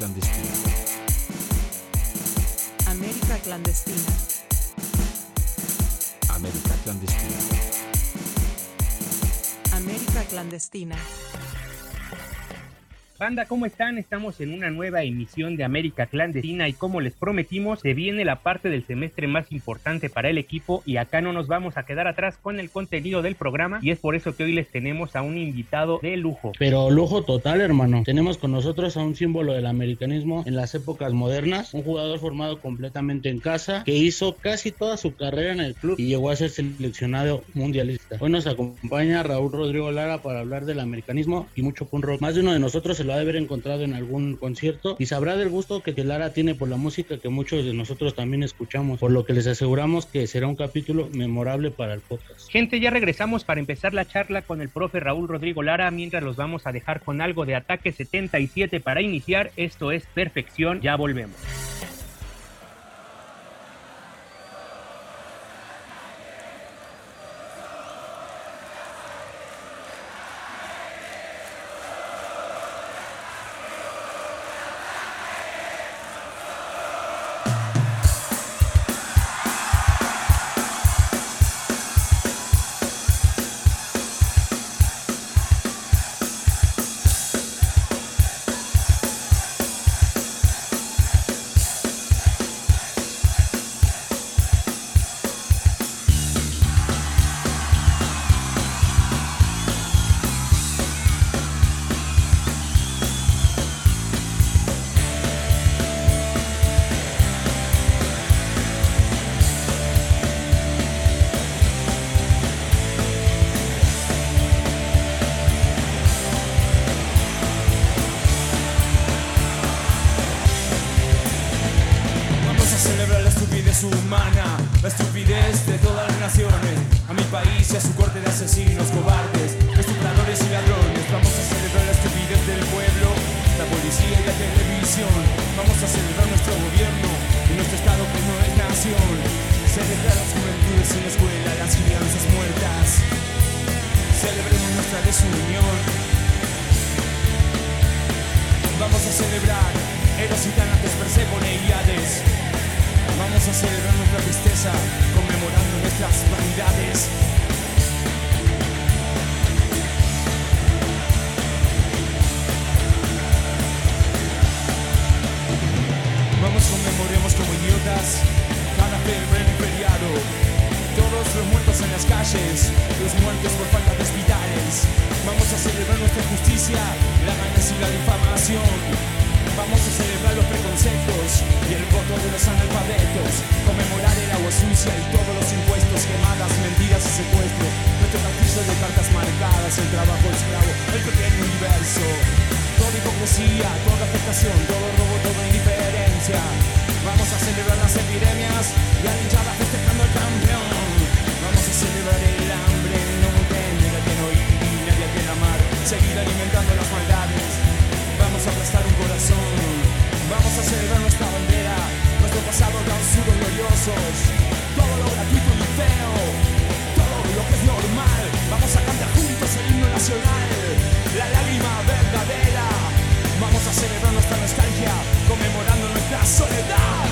clandestina. América clandestina. América clandestina. América clandestina. Banda, ¿cómo están? Estamos en una nueva emisión de América Clandestina y como les prometimos, se viene la parte del semestre más importante para el equipo y acá no nos vamos a quedar atrás con el contenido del programa y es por eso que hoy les tenemos a un invitado de lujo. Pero lujo total, hermano. Tenemos con nosotros a un símbolo del americanismo en las épocas modernas, un jugador formado completamente en casa que hizo casi toda su carrera en el club y llegó a ser seleccionado mundialista. Hoy nos acompaña Raúl Rodrigo Lara para hablar del americanismo y mucho punk rock. Más de uno de nosotros se lo de haber encontrado en algún concierto y sabrá del gusto que Lara tiene por la música que muchos de nosotros también escuchamos, por lo que les aseguramos que será un capítulo memorable para el podcast. Gente, ya regresamos para empezar la charla con el profe Raúl Rodrigo Lara, mientras los vamos a dejar con algo de Ataque 77 para iniciar. Esto es Perfección, ya volvemos. Todo lo gratuito y feo, todo lo que es normal. Vamos a cantar juntos el himno nacional, la lágrima verdadera. Vamos a celebrar nuestra nostalgia, conmemorando nuestra soledad.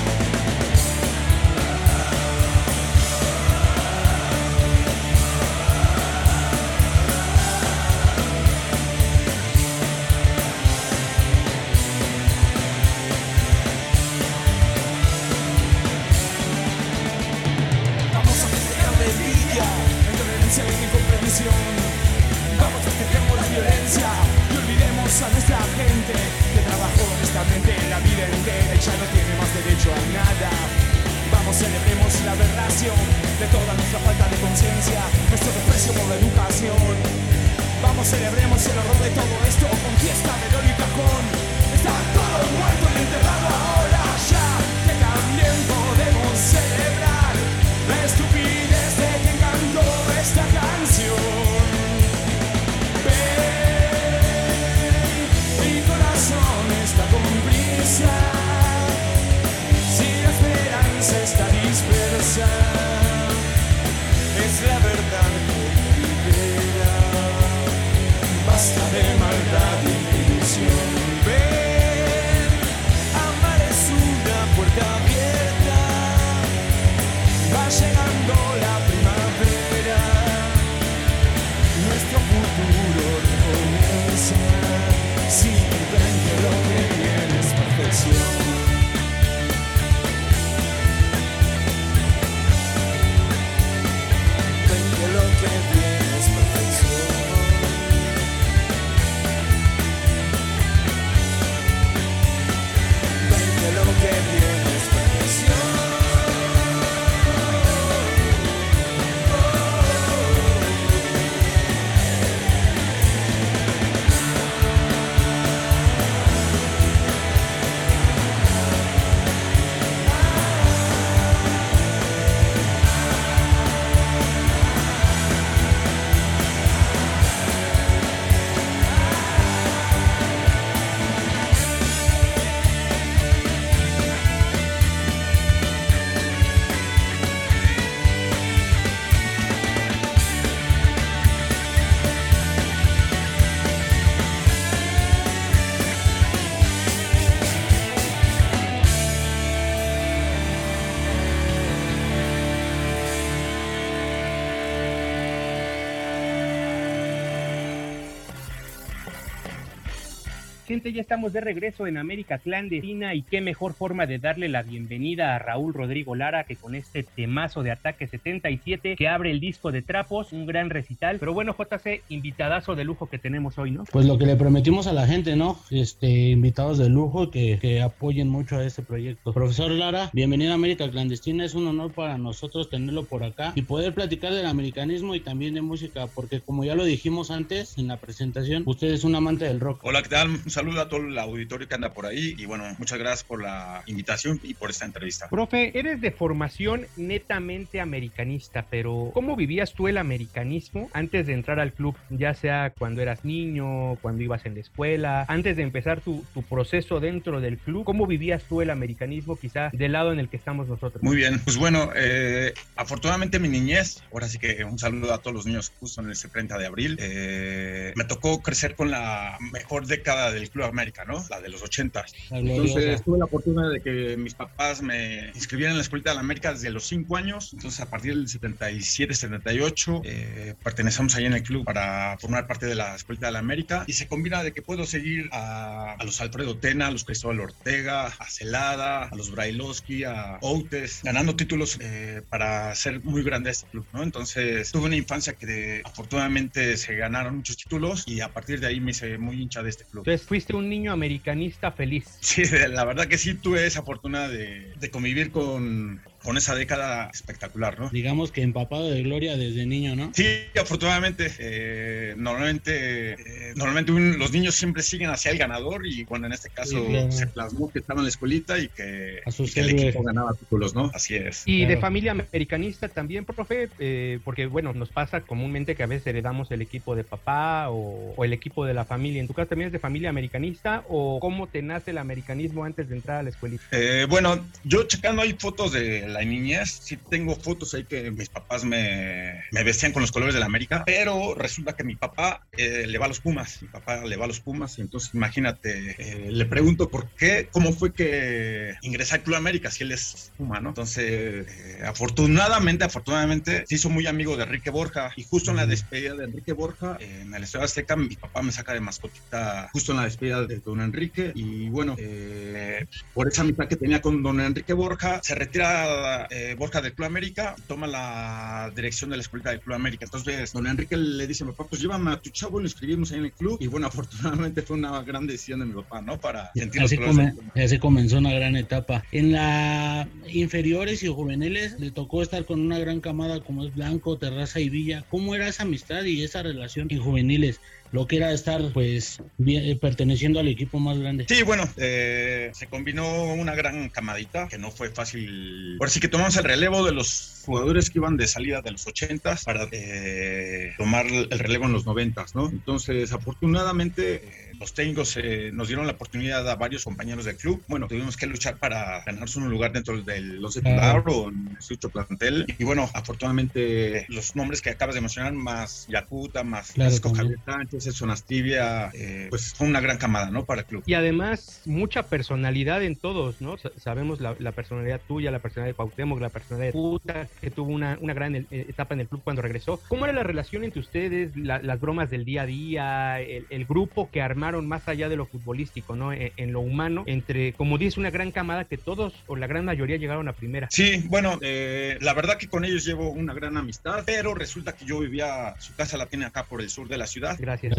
Gente, ya estamos de regreso en América Clandestina y qué mejor forma de darle la bienvenida a Raúl Rodrigo Lara que con este temazo de Ataque 77 que abre el disco de Trapos, un gran recital. Pero bueno, JC, invitadazo de lujo que tenemos hoy, ¿no? Pues lo que le prometimos a la gente, ¿no? Este, invitados de lujo que, que apoyen mucho a este proyecto. Profesor Lara, bienvenido a América Clandestina, es un honor para nosotros tenerlo por acá y poder platicar del americanismo y también de música, porque como ya lo dijimos antes en la presentación, usted es un amante del rock. Hola, ¿qué tal? saludo a todo el auditorio que anda por ahí y bueno, muchas gracias por la invitación y por esta entrevista. Profe, eres de formación netamente americanista, pero ¿cómo vivías tú el americanismo antes de entrar al club? Ya sea cuando eras niño, cuando ibas en la escuela, antes de empezar tu, tu proceso dentro del club, ¿cómo vivías tú el americanismo quizá del lado en el que estamos nosotros? Muy bien, pues bueno, eh, afortunadamente mi niñez, ahora sí que un saludo a todos los niños justo en ese 30 de abril, eh, me tocó crecer con la mejor década del Club América, ¿no? La de los 80. Entonces tuve la oportunidad de que mis papás me inscribieran en la Escuela de la América desde los 5 años. Entonces a partir del 77, 78 eh, pertenecemos ahí en el club para formar parte de la Escuela de la América y se combina de que puedo seguir a, a los Alfredo Tena, a los Cristóbal Ortega, a Celada, a los Brailovsky, a Outes, ganando títulos eh, para ser muy grande este club, ¿no? Entonces tuve una infancia que de, afortunadamente se ganaron muchos títulos y a partir de ahí me hice muy hincha de este club. Entonces fuiste un niño americanista feliz. Sí, la verdad que sí tuve esa fortuna de, de convivir con, con esa década espectacular, ¿no? Digamos que empapado de gloria desde niño, ¿no? Sí, afortunadamente. Eh, normalmente, eh, normalmente un, los niños siempre siguen hacia el ganador y bueno, en este caso Sí, claro. se plasmó que estaba en la escuelita y que, A sus y que el equipo ganaba títulos, ¿no? Así es. Y de familia americanista también, profe, eh, porque bueno, nos pasa comúnmente que a veces heredamos el equipo de papá o, o el equipo de la familia. ¿En tu caso también es de familia americanista o cómo te nace el americanismo antes de entrar a la escuelita? Eh, bueno, yo checando hay fotos de la niñez, sí tengo fotos ahí que mis papás me, me vestían con los colores de la América, pero resulta que mi papá eh, le va a los Pumas, mi papá le va a los Pumas, y entonces imagínate, eh, le pregunto por qué, cómo fue que ingresé al Club América si él es Puma, ¿no? Entonces, eh, afortunadamente, afortunadamente, se hizo muy amigo de Enrique Borja, y justo en la despedida de Enrique Borja, en el Estadio Azteca, mi papá me saca de mascotita justo en la despedida de don Enrique, y bueno, eh, por esa amistad que tenía con don Enrique Borja, se retira eh, Borja del Club América toma la dirección de la escuela del Club América. Entonces, don Enrique le dice a mi papá, pues llévame a tu chavo, lo inscribimos ahí en el club. Y bueno, afortunadamente fue una gran decisión de mi papá, ¿no? Para sentir Así, come- así comenzó una gran etapa. En la inferiores y juveniles le tocó estar con una gran camada como es Blanco, Terraza y Villa. ¿Cómo era esa amistad y esa relación en juveniles? Lo que era estar pues eh, perteneciendo al equipo más grande. Sí, bueno, eh, se combinó una gran camadita que no fue fácil. Ahora sí que tomamos el relevo de los jugadores que iban de salida de los 80 para eh, tomar el relevo en los 90, ¿no? Entonces, afortunadamente, eh, los técnicos eh, nos dieron la oportunidad a varios compañeros del club. Bueno, tuvimos que luchar para ganarse un lugar dentro del once titular o en el sucho plantel. Y bueno, afortunadamente, los nombres que acabas de mencionar, más Yacuta, más Claro. Javier Sánchez, Edson Astibia, eh, pues fue una gran camada, ¿no? Para el club. Y además, mucha personalidad en todos, ¿no? Sa- Sabemos la, la personalidad tuya, la personalidad de Cuauhtémoc, la personalidad de Puta, que tuvo una, una gran eh, etapa en el club cuando regresó. ¿Cómo era la relación entre ustedes, la- las bromas del día a día, el, el grupo que armaron más allá de lo futbolístico, ¿no? En, en lo humano, entre, como dice, una gran camada que todos o la gran mayoría llegaron a primera. Sí, bueno, eh, la verdad que con ellos llevo una gran amistad, pero resulta que yo vivía, su casa la tiene acá por el sur de la ciudad. Gracias.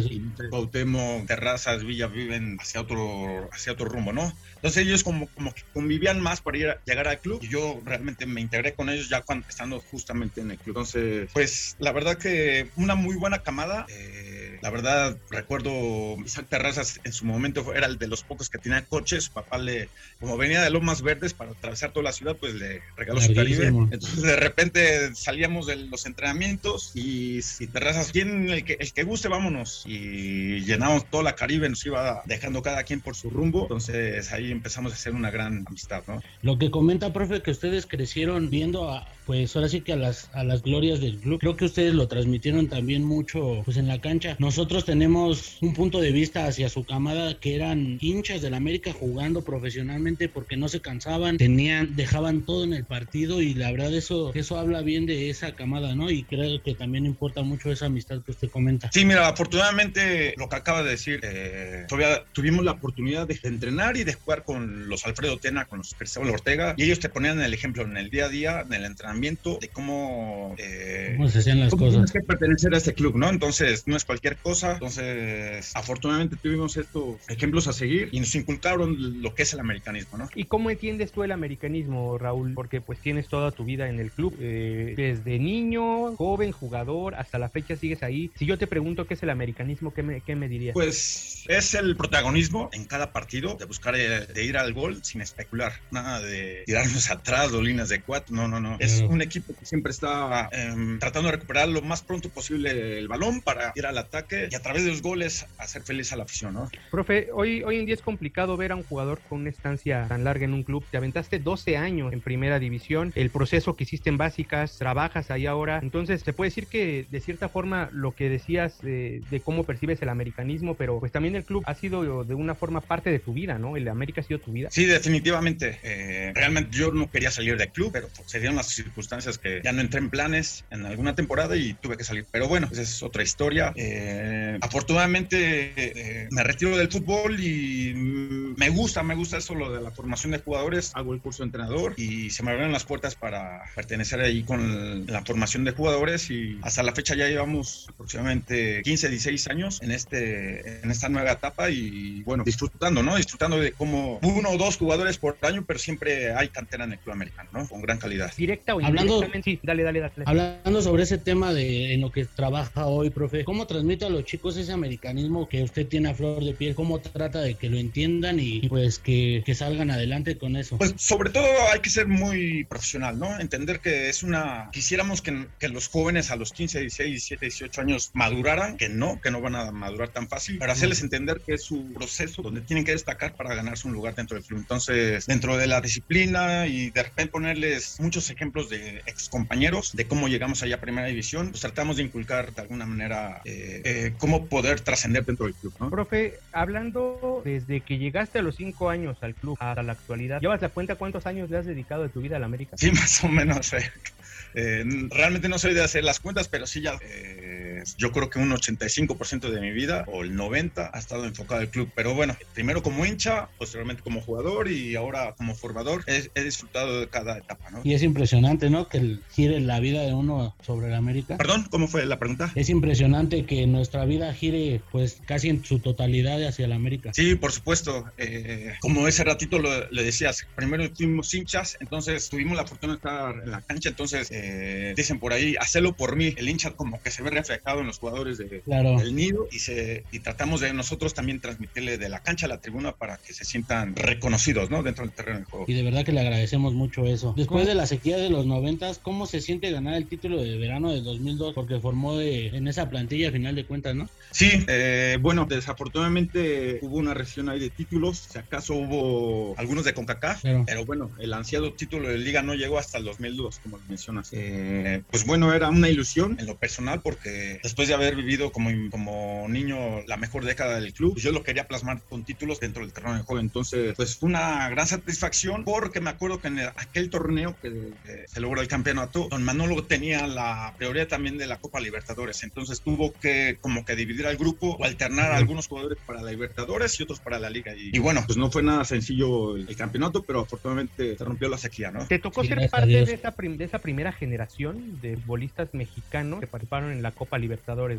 Cuauhtémoc, Terrazas, Villa viven hacia otro, hacia otro rumbo, ¿no? Entonces ellos como, como que convivían más para ir a- llegar al club y yo realmente me integré con ellos ya cuando estando justamente en el club. Entonces, pues la verdad que una muy buena camada. eh, la verdad recuerdo Isaac Terrazas en su momento era el de los pocos que tenía coches. Su papá le, como venía de Lomas Verdes para atravesar toda la ciudad, pues le regaló su Caribe. Entonces de repente salíamos de los entrenamientos y si Terrazas, ¿quién el que, el que guste, vámonos? Y llenamos toda la Caribe, nos iba dejando cada quien por su rumbo. Entonces ahí empezamos a hacer una gran amistad, ¿no? Lo que comenta, profe, que ustedes crecieron viendo a, pues ahora sí que a las, a las glorias del club. Creo que ustedes lo transmitieron también mucho, pues en la cancha. Nosotros tenemos un punto de vista hacia su camada que eran hinchas del América jugando profesionalmente porque no se cansaban, tenían, dejaban todo en el partido y la verdad eso, eso habla bien de esa camada, ¿no? Y creo que también importa mucho esa amistad que usted comenta. Sí, mira, afortunadamente lo que acaba de decir, eh, todavía tuvimos la oportunidad de entrenar y de jugar con los Alfredo Tena, con los Cristóbal Ortega, y ellos te ponían el ejemplo en el día a día, en el entrenamiento, de cómo, eh, ¿Cómo se hacían las cómo cosas? tienes que pertenecer a este club, ¿no? Entonces, no es cualquier cosa. Entonces, afortunadamente tuvimos estos ejemplos a seguir y nos inculcaron lo que es el americanismo, ¿no? ¿Y cómo entiendes tú el americanismo, Raúl? Porque pues tienes toda tu vida en el club, eh, desde niño, joven, jugador, hasta la fecha sigues ahí. Si yo te pregunto qué es el americanismo, ¿qué me, qué me dirías? Pues es el protagonismo en cada partido, de buscar, eh, de ir al gol sin especular, nada de tirarnos atrás o líneas de cuatro, no, no, no. Es un equipo que siempre está em, tratando de recuperar lo más pronto posible el balón para ir al ataque y a través de los goles hacer feliz a la afición, ¿no? Profe, hoy, hoy en día es complicado ver a un jugador con una estancia tan larga en un club. Te aventaste 12 años en primera división, el proceso que hiciste en básicas, trabajas ahí ahora. Entonces, se puede decir que de cierta forma lo que decías de cómo percibes el americanismo, pero pues también el club ha sido de una forma parte de tu vida, ¿no? El América ha sido tu vida. Sí, definitivamente. Eh, realmente yo no quería salir del club, pero se dieron las circunstancias que ya no entré en planes en alguna temporada y tuve que salir. Pero bueno, esa es otra historia. Eh, afortunadamente eh, me retiro del fútbol y me gusta, me gusta eso lo de la formación de jugadores. Hago el curso de entrenador y se me abren las puertas para pertenecer ahí con la formación de jugadores y hasta la fecha ya llevamos aproximadamente 15, 16 años en, este, en esta nueva etapa y bueno, disfrutando, ¿no? Disfrutando de cómo uno o dos jugadores por año, pero siempre hay cantera en el club americano, ¿no? Con gran calidad. Directa o Hablando- indirectamente. Sí, dale, dale, dale. Hablando sobre ese tema de en lo que trabaja hoy, profe, ¿cómo transmite a los chicos ese americanismo que usted tiene a flor de piel? ¿Cómo trata de que lo entiendan y pues que, que salgan adelante con eso? Pues sobre todo hay que ser muy profesional, ¿no? Entender que es una... Quisiéramos que, que los jóvenes a los 15, 16, 17, 18 años maduraran, que no, que no van a madurar tan fácil, para hacerles entender que es su proceso donde tienen que destacar para ganarse un lugar dentro del club. Entonces, dentro de la disciplina y de repente ponerles muchos ejemplos de ex compañeros de cómo llegamos allá a primera división, pues tratamos de inculcar de alguna manera eh, eh, cómo poder trascender dentro del club, ¿no? Profe, hablando desde que llegaste a los cinco años al club hasta la actualidad, ¿llevas la cuenta cuántos años le has dedicado de tu vida al América? Sí, más o menos. eh. Eh, realmente no soy de hacer las cuentas, pero sí ya. eh, yo creo que un 85% de mi vida, o el 90%, ha estado enfocado al club. Pero bueno, primero como hincha, posteriormente como jugador y ahora como formador, he, he disfrutado de cada etapa, ¿no? Y es impresionante, ¿no? Que gire la vida de uno sobre el América. Perdón, ¿cómo fue la pregunta? Es impresionante que nuestra vida gire pues casi en su totalidad hacia el América. Sí, por supuesto. Eh, como ese ratito lo- le decías, primero fuimos hinchas, entonces tuvimos la fortuna de estar en la cancha, entonces eh, dicen por ahí, hacerlo por mí. El hincha como que se ve reflejado en los jugadores de, Claro. del nido y, se, y tratamos de nosotros también transmitirle de la cancha a la tribuna para que se sientan reconocidos ¿no? dentro del terreno de juego. Y de verdad que le agradecemos mucho eso. Después de la sequía de los noventas, ¿cómo se siente ganar el título de verano de 2002? Porque formó de- en esa plantilla a final de cuentas, ¿no? Sí, eh, bueno, desafortunadamente hubo una recesión ahí de títulos, si acaso hubo algunos de CONCACAF, Claro. pero bueno, el ansiado título de liga no llegó hasta el 2002, como mencionas. Eh, pues bueno, era una ilusión en lo personal porque después de haber vivido como, como niño la mejor década del club, pues yo lo quería plasmar con títulos dentro del terreno de juego. Entonces, pues fue una gran satisfacción porque me acuerdo que en el- aquel torneo que eh, se logró el campeonato, don Manolo tenía la prioridad también de la Copa Libertadores. Entonces tuvo que como que dividir al grupo o alternar a algunos jugadores para la Libertadores y otros para la Liga. Y, y bueno, pues no fue nada sencillo el, el campeonato, pero afortunadamente se rompió la sequía, ¿no? ¿Te tocó Sí, ser parte de esa, de esa primera generación de futbolistas mexicanos que participaron en la Copa Libertadores,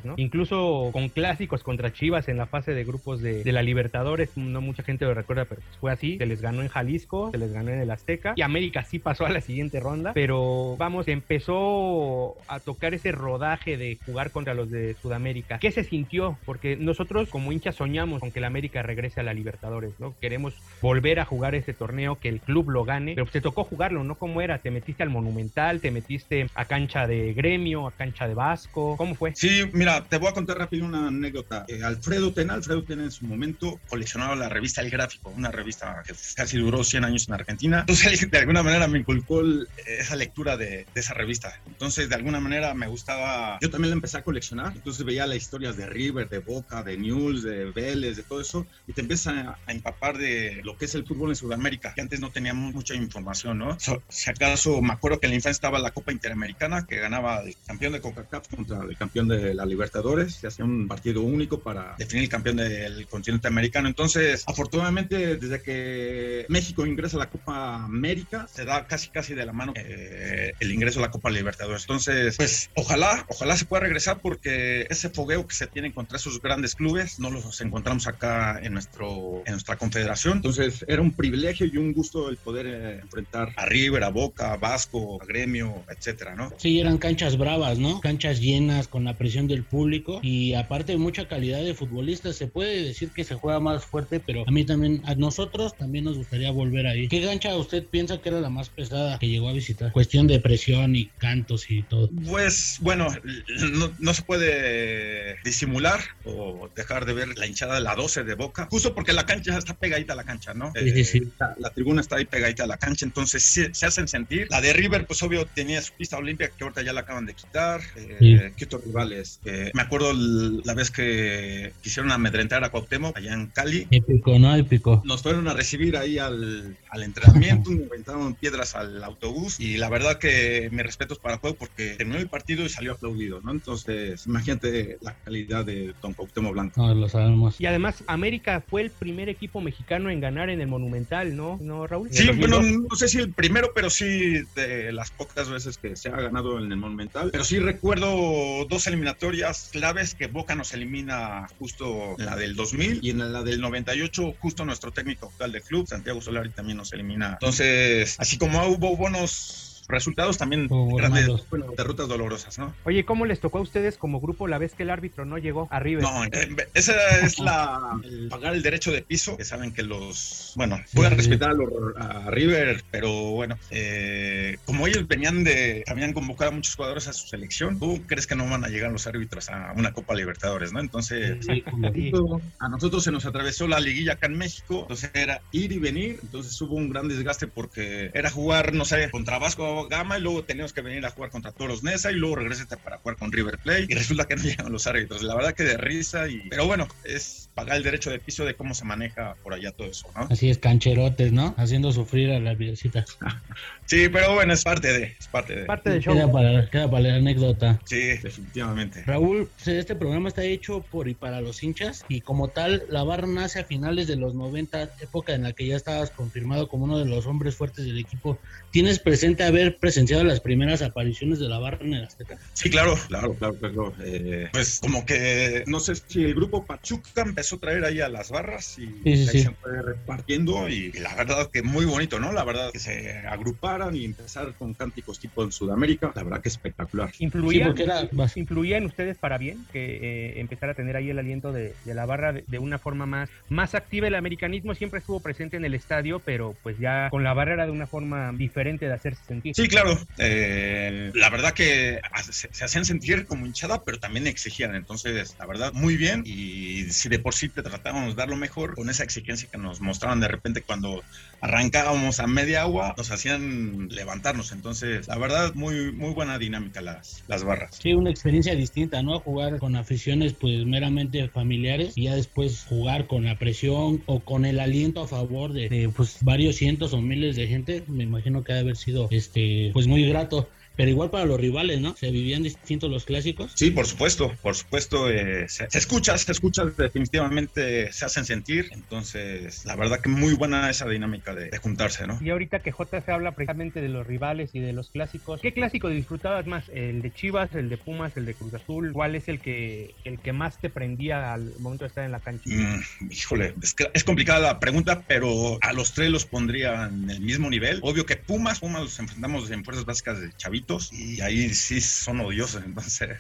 ¿no? Incluso con clásicos contra Chivas en la fase de grupos de, la Libertadores, no mucha gente lo recuerda, pero pues fue así. Se les ganó en Jalisco, se les ganó en el Azteca y América sí pasó a la siguiente ronda, pero vamos, empezó a tocar ese rodaje de jugar contra los de Sudamérica. ¿Qué se sintió? Porque nosotros como hinchas soñamos con que el América regrese a la Libertadores, ¿no? Queremos volver a jugar ese torneo, que el club lo gane, pero pues te tocó jugarlo, ¿no? ¿Cómo era? ¿Te metiste al Monumental? ¿Te metiste a cancha de gremio, a cancha de Vasco? ¿Cómo fue? Sí, mira, te voy a contar rápido una anécdota. Eh, Alfredo Tena, Alfredo Tena en su momento coleccionaba la revista El Gráfico, una revista que casi duró 100 años en Argentina. Entonces, de alguna manera me inculcó el- esa lectura de, de esa revista. Entonces, de alguna manera me gustaba, yo también la empecé a coleccionar. Entonces veía las historias de River, de Boca, de News, de Vélez, de todo eso, y te empiezas a, a empapar de lo que es el fútbol en Sudamérica, que antes no teníamos mucha información, ¿no? So- si acaso me acuerdo que en la infancia estaba la Copa Interamericana, que ganaba el campeón de CONCACAF contra el campeón de la Libertadores, se hacía un partido único para definir el campeón del continente americano. Entonces, afortunadamente, desde que México ingresa a la Copa América, se da casi casi de la mano eh, el ingreso a la Copa Libertadores. Entonces, pues ojalá, ojalá se pueda regresar porque ese fogueo que se tiene contra esos grandes clubes no los encontramos acá en, nuestro, en nuestra confederación. Entonces, era un privilegio y un gusto el poder eh, enfrentar a River, a Boca, a Vasco, a Gremio, etcétera, ¿no? Sí, eran canchas bravas, ¿no? Canchas llenas con la presión del público y aparte de mucha calidad de futbolistas, se puede decir que se juega más fuerte, pero a mí también, a nosotros también nos gustaría volver ahí. ¿Qué cancha usted piensa que era la más pesada que llegó a visitar? Cuestión de presión y cantos y todo. Pues bueno, no, no se puede disimular o dejar de ver la hinchada de la 12 de Boca, justo porque la cancha está pegadita a la cancha, ¿no? Sí, sí, sí. Eh, la, la tribuna está ahí pegadita a la cancha, entonces se hacen sentir. La de River, pues obvio, tenía su pista olímpica que ahorita ya la acaban de quitar. Eh, Sí. ¿Qué Eh, me acuerdo la vez que quisieron amedrentar a Cuauhtémoc allá en Cali. Épico, ¿no? Épico. Nos fueron a recibir ahí al, al entrenamiento, nos aventaron piedras al autobús y la verdad que mi respeto es para Cuau porque terminó el partido y salió aplaudido, ¿no? Entonces, imagínate la calidad de Don Cuauhtémoc Blanco. No, lo sabemos. Y además, América fue el primer equipo mexicano en ganar en el Monumental, ¿no? ¿No, Raúl? Sí, el bueno, 2002. no sé si el primero, pero sí de las pocas veces que se ha ganado en el Monumental. Pero sí recuerdo dos eliminatorias claves que Boca nos elimina justo la del 2000 y en la del 98 justo nuestro técnico actual del club, Santiago Solari, también nos elimina. Entonces, así como hubo buenos resultados, también Hubo grandes bueno, derrotas dolorosas, ¿no? Oye, ¿cómo les tocó a ustedes como grupo la vez que el árbitro no llegó a River? No, eh, esa es la el pagar el derecho de piso, que saben que los, bueno, pueden Sí. respetar a, los- a River, pero bueno, eh, como ellos venían de, habían convocado a muchos jugadores a su selección, ¿tú crees que no van a llegar los árbitros a una Copa Libertadores, no? Entonces, Sí, como- Sí. a nosotros se nos atravesó la liguilla acá en México, entonces era ir y venir, entonces hubo un gran desgaste porque era jugar, no sé, contra Vasco Gama y luego teníamos que venir a jugar contra Toros Nesa y luego regresarte para jugar con River Plate y resulta que no llegan los árbitros, la verdad que de risa y... Pero bueno, es pagar el derecho de piso de cómo se maneja por allá todo eso, ¿no? Así es, cancherotes, ¿no? Haciendo sufrir a la videocita. Sí, pero bueno, es parte de, es parte de... Parte del show. Queda para, queda para la anécdota. Sí, definitivamente. Raúl, pues, este programa está hecho por y para los hinchas y como tal, la barra nace a finales de los 90, época en la que ya estabas confirmado como uno de los hombres fuertes del equipo. ¿Tienes presente haber presenciado las primeras apariciones de la barra en el Azteca? Sí, claro, claro, claro, claro. Eh, pues como que no sé si el grupo Pachuca empezó a traer ahí a las barras y Sí, sí, ahí sí. se fue repartiendo y, la verdad que muy bonito, ¿no? La verdad que se agruparan y empezar con cánticos tipo en Sudamérica, la verdad que espectacular. ¿Influía, Sí, porque era bas- ¿Influía en ustedes para bien que eh, empezar a tener ahí el aliento de, de la barra de, de una forma más, más activa? El americanismo siempre estuvo presente en el estadio, pero pues ya con la barra era de una forma diferente de hacerse sentir. Sí, claro. eh, la verdad que se, se hacían sentir como hinchada, pero también exigían. Entonces, la verdad, muy bien. Y si de por sí te tratábamos de dar lo mejor, con esa exigencia que nos mostraban de repente cuando arrancábamos a media agua, nos hacían levantarnos. Entonces, la verdad, muy, muy buena dinámica las, las barras. Sí, una experiencia distinta, ¿no? Jugar con aficiones pues meramente familiares y ya después jugar con la presión o con el aliento a favor de, pues varios cientos o miles de gente, me imagino que ha de haber sido este pues muy grato. Pero igual para los rivales, ¿no? Se vivían distintos los clásicos. Sí, por supuesto, por supuesto. eh, se, se escucha, se escucha, definitivamente se hacen sentir. Entonces, la verdad que muy buena esa dinámica de, de juntarse, ¿no? Y ahorita que J se habla precisamente de los rivales y de los clásicos, ¿qué clásico disfrutabas más? ¿El de Chivas, el de Pumas, el de Cruz Azul? ¿Cuál es el que, el que más te prendía al momento de estar en la cancha? Mm, híjole, es, que- es complicada la pregunta, pero a los tres los pondría en el mismo nivel. Obvio que Pumas, Pumas los enfrentamos en fuerzas básicas de y ahí sí son odiosos, entonces.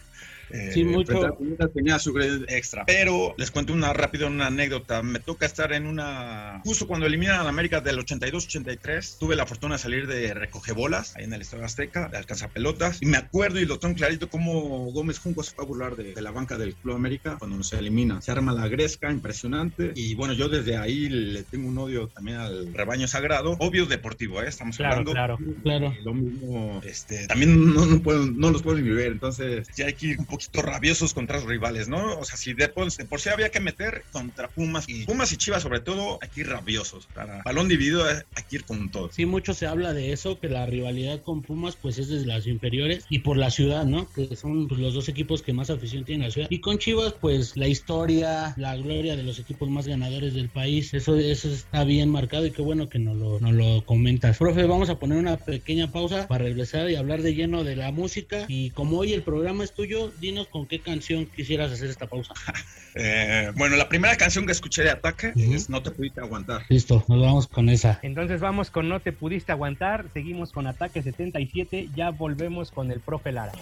Eh, Sí, mucho. tenía su extra. Pero les cuento una rápida una anécdota. Me toca estar en una. Justo cuando eliminan a la América del 82-83, tuve la fortuna de salir de recogebolas ahí en el Estadio Azteca, de alcanzapelotas. Y me acuerdo y lo tengo clarito cómo Gómez Junco se fue a burlar de, de la banca del Club América cuando nos elimina. Se arma la gresca, impresionante. Y bueno, yo desde ahí le tengo un odio también al rebaño sagrado. Obvio deportivo, ¿eh? Estamos Claro, hablando. claro. Claro. Lo mismo, este, también no, no, puedo, no los puedo ni ver, entonces ya hay que ir un poquito poquito rabiosos contra los rivales, ¿no? O sea, si de por, de por sí había que meter contra Pumas y Pumas y Chivas sobre todo, ir rabiosos. Para balón dividido hay que ir con todo. Sí, mucho se habla de eso, que la rivalidad con Pumas pues es desde las inferiores y por la ciudad, ¿no? Que son pues, los dos equipos que más afición tienen en la ciudad. Y con Chivas pues la historia, la gloria de los equipos más ganadores del país, eso, eso está bien marcado y qué bueno que nos lo, nos lo comentas. Profe, vamos a poner una pequeña pausa para regresar y hablar de lleno de la música y como hoy el programa es tuyo, dinos con qué canción quisieras hacer esta pausa. Eh, bueno, la primera canción que escuché de Ataque es No te pudiste aguantar. Listo, nos vamos con esa. Entonces vamos con No te pudiste aguantar, seguimos con Ataque 77, ya volvemos con el profe Lara.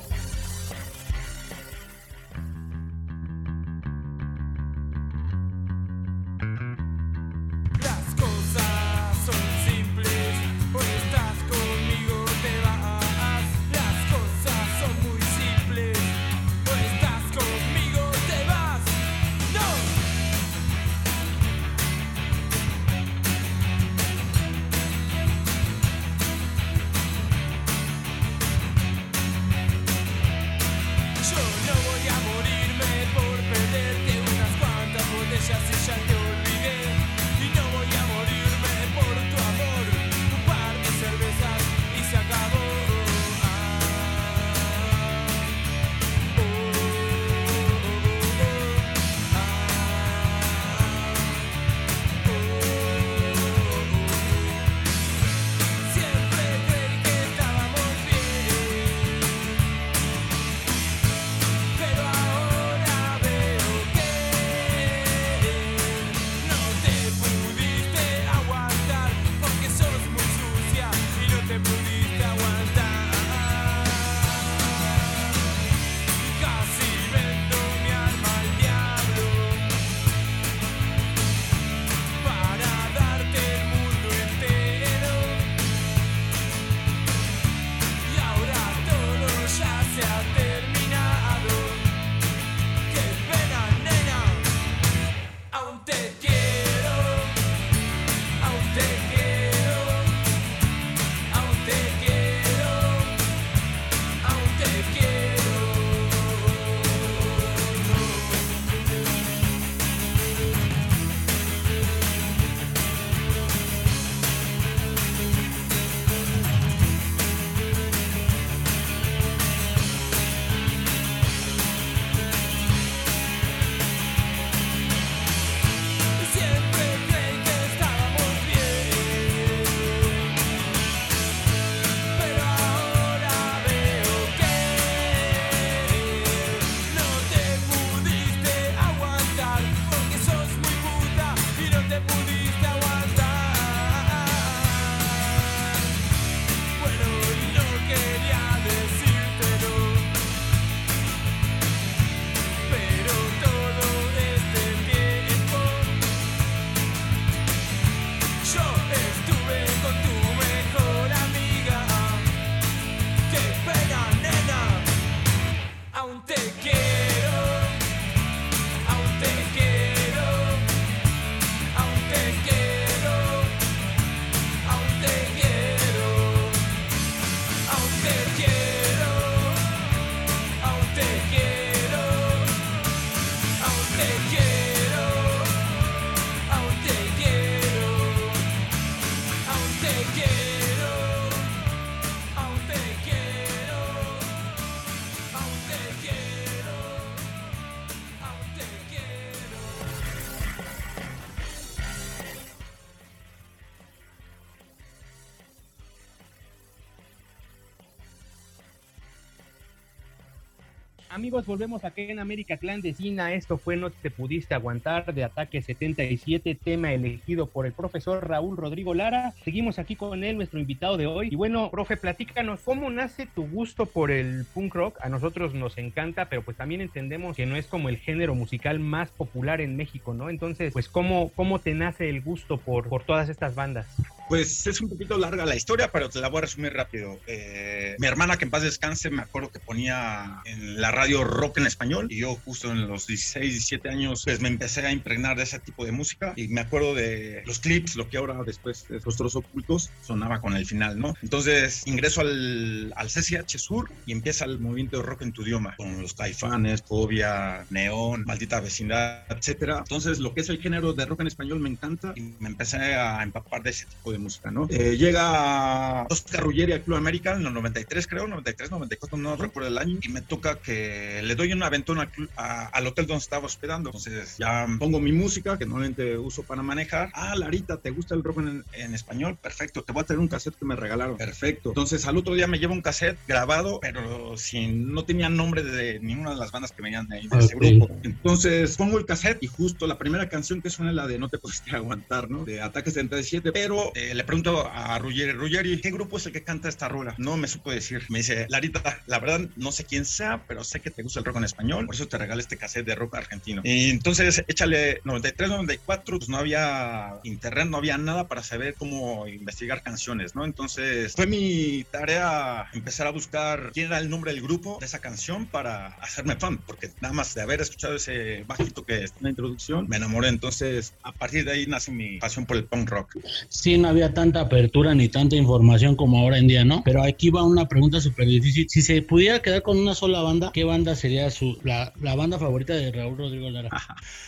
Amigos, volvemos aquí en América Clandestina. Esto fue No te pudiste aguantar de Ataque 77, tema elegido por el profesor Raúl Rodrigo Lara. Seguimos aquí con él, nuestro invitado de hoy. Y bueno, profe, platícanos, ¿cómo nace tu gusto por el punk rock? A nosotros nos encanta, pero pues también entendemos que no es como el género musical más popular en México, ¿no? Entonces, pues, ¿cómo, cómo te nace el gusto por, por todas estas bandas? Pues es un poquito larga la historia, pero te la voy a resumir rápido. Eh, mi hermana, que en paz descanse, me acuerdo que ponía en la radio rock en español y yo justo en los 16, 17 años, pues me empecé a impregnar de ese tipo de música y me acuerdo de los clips, lo que ahora después de Rostros Ocultos sonaba con el final, ¿no? Entonces ingreso al, al CCH Sur y empieza el movimiento de rock en tu idioma, con los caifanes, Fobia, Neón, Maldita Vecindad, etcétera. Entonces lo que es el género de rock en español me encanta y me empecé a empapar de ese tipo de música, ¿no? Eh, llega Oscar Ruggeri al Club América en los 93, creo, 93, 94, no recuerdo el año, y me toca que le doy un aventón al, club- a- al hotel donde estaba hospedando. Entonces ya pongo mi música, que normalmente uso para manejar. Ah, Larita, ¿te gusta el rock en, en español? Perfecto, te voy a traer un cassette que me regalaron. Perfecto. Entonces al otro día me llevo un cassette grabado, pero sin, no tenía nombre de ninguna de las bandas que venían de ahí, de ese Ok. grupo. Entonces pongo el cassette y justo la primera canción que suena es la de No te pudiste aguantar, ¿no? De Ataque 77. Pero eh, le pregunto a Ruggeri, Ruggeri, ¿qué grupo es el que canta esta rola? No me supo decir. Me dice, Larita, la verdad no sé quién sea, pero sé que te gusta el rock en español, por eso te regalé este cassette de rock argentino. Y entonces échale 93, 94, pues no había internet, no había nada para saber cómo investigar canciones, ¿no? Entonces fue mi tarea empezar a buscar quién era el nombre del grupo de esa canción para hacerme fan, porque nada más de haber escuchado ese bajito que está en la introducción, me enamoré. Entonces, a partir de ahí nace mi pasión por el punk rock. Sí, no había tanta apertura ni tanta información como ahora en día, ¿no? Pero aquí va una pregunta súper difícil. Si se pudiera quedar con una sola banda, ¿qué banda sería su la, la banda favorita de Raúl Rodrigo Lara?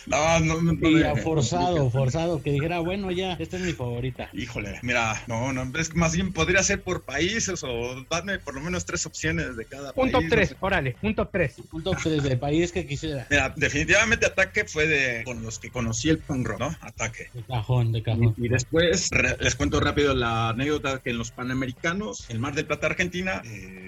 No, no, no, no Y forzado, forzado, que dijera, bueno, ya, esta es mi favorita. Híjole, mira, no, no, es que más bien podría ser por países o darme por lo menos tres opciones de cada Un país. top no 3, sé. órale, un top 3. Un top 3 de país que quisiera. Mira, definitivamente Ataque fue de con los que conocí el punk rock, ¿no? Ataque. De cajón, de cajón. Y, y después re- les cuento rápido la anécdota que en los Panamericanos, el Mar del Plata, Argentina, eh,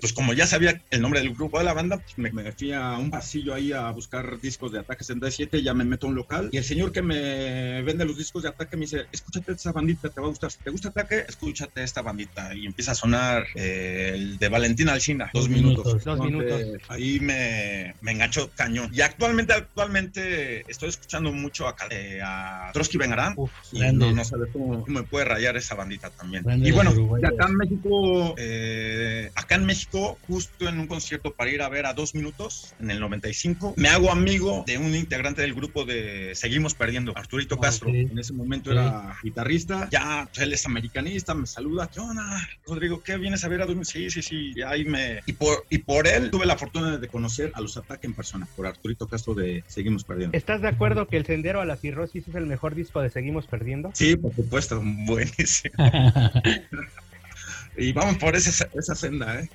pues como ya sabía el nombre del grupo de la banda, pues me, me fui a un pasillo ahí a buscar discos de Ataque 77, ya me meto a un local y el señor que me vende los discos de Ataque me dice, escúchate esa bandita, te va a gustar. Si te gusta Ataque, escúchate esta bandita. Y empieza a sonar eh, el de Valentina Alcina, dos, Dos minutos. minutos. Dos minutos. Ahí me, me enganchó cañón. Y actualmente, actualmente estoy escuchando mucho a, eh, a Trotsky Benarán. Uf, Y no, no sabes cómo, cómo me puede rayar esa bandita también. Grande y bueno, acá en México, eh, acá en México, justo en un concierto para ir a ver a dos minutos, en el 95, me hago amigo de un integrante del grupo de Seguimos Perdiendo, Arturito Ah, Castro. En ese momento era guitarrista, ya pues, él es americanista, me saluda, ¿qué onda? Rodrigo, ¿qué vienes a ver a dos Sí, sí, sí, y ahí me... Y por, y por él tuve la fortuna de conocer a los Ataque en persona, por Arturito Castro de Seguimos Perdiendo. ¿Estás de acuerdo que El Sendero a la Cirrosis es el mejor disco de Seguimos Perdiendo? Sí, por supuesto, buenísimo. Y vamos por esa, esa senda, ¿eh?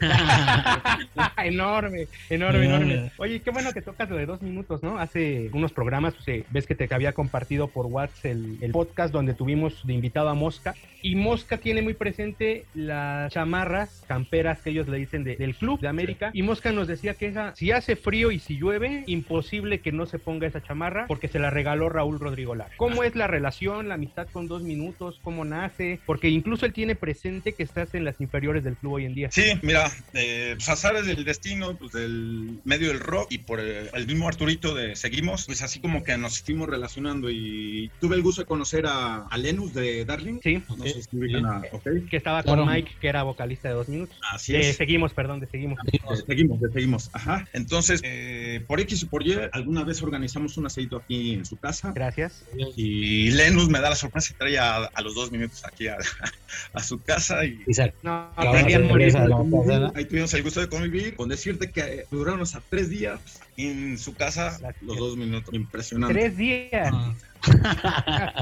enorme, enorme, Enorme. enorme. Oye, qué bueno que tocas lo de dos minutos, ¿no? Hace unos programas, pues, ves que te había compartido por WhatsApp el, el podcast donde tuvimos de invitado a Mosca. Y Mosca tiene muy presente las chamarras camperas que ellos le dicen de- del Club de América. Y Mosca nos decía que esa, si hace frío y si llueve, imposible que no se ponga esa chamarra porque se la regaló Raúl Rodrigo Lara. ¿Cómo es la relación, la amistad con dos minutos? ¿Cómo nace? Porque incluso él tiene presente que estás en las inferiores del club hoy en día. Sí, mira, eh, pues azares del destino, pues del medio del rock y por el, el mismo Arturito de Seguimos, pues así como que nos fuimos relacionando y tuve el gusto de conocer a, a Lenus de Darling. Sí, No sé si ubican a- ok. que estaba Claro. con Mike, que era vocalista de dos minutos. Así Eh, es. seguimos, perdón, de seguimos. De- seguimos, de seguimos. Ajá. Entonces, eh, por X y por Y, alguna vez organizamos un aceito aquí en su casa. Gracias. Y Lenus me da la sorpresa y trae a, a los dos minutos aquí a, a su casa y Isaac. No. Ahí tuvimos el gusto de convivir, con decirte que duraron hasta tres días en su casa, los dos minutos. Impresionante. Tres días.